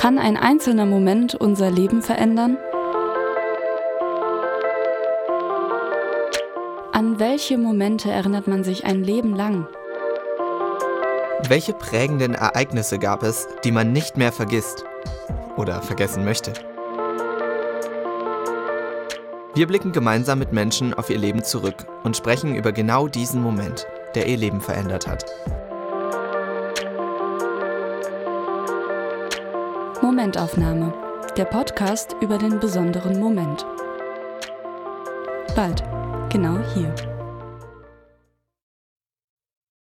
Kann ein einzelner Moment unser Leben verändern? An welche Momente erinnert man sich ein Leben lang? Welche prägenden Ereignisse gab es, die man nicht mehr vergisst oder vergessen möchte? Wir blicken gemeinsam mit Menschen auf ihr Leben zurück und sprechen über genau diesen Moment, der ihr Leben verändert hat. Momentaufnahme, der Podcast über den besonderen Moment. Bald, genau hier.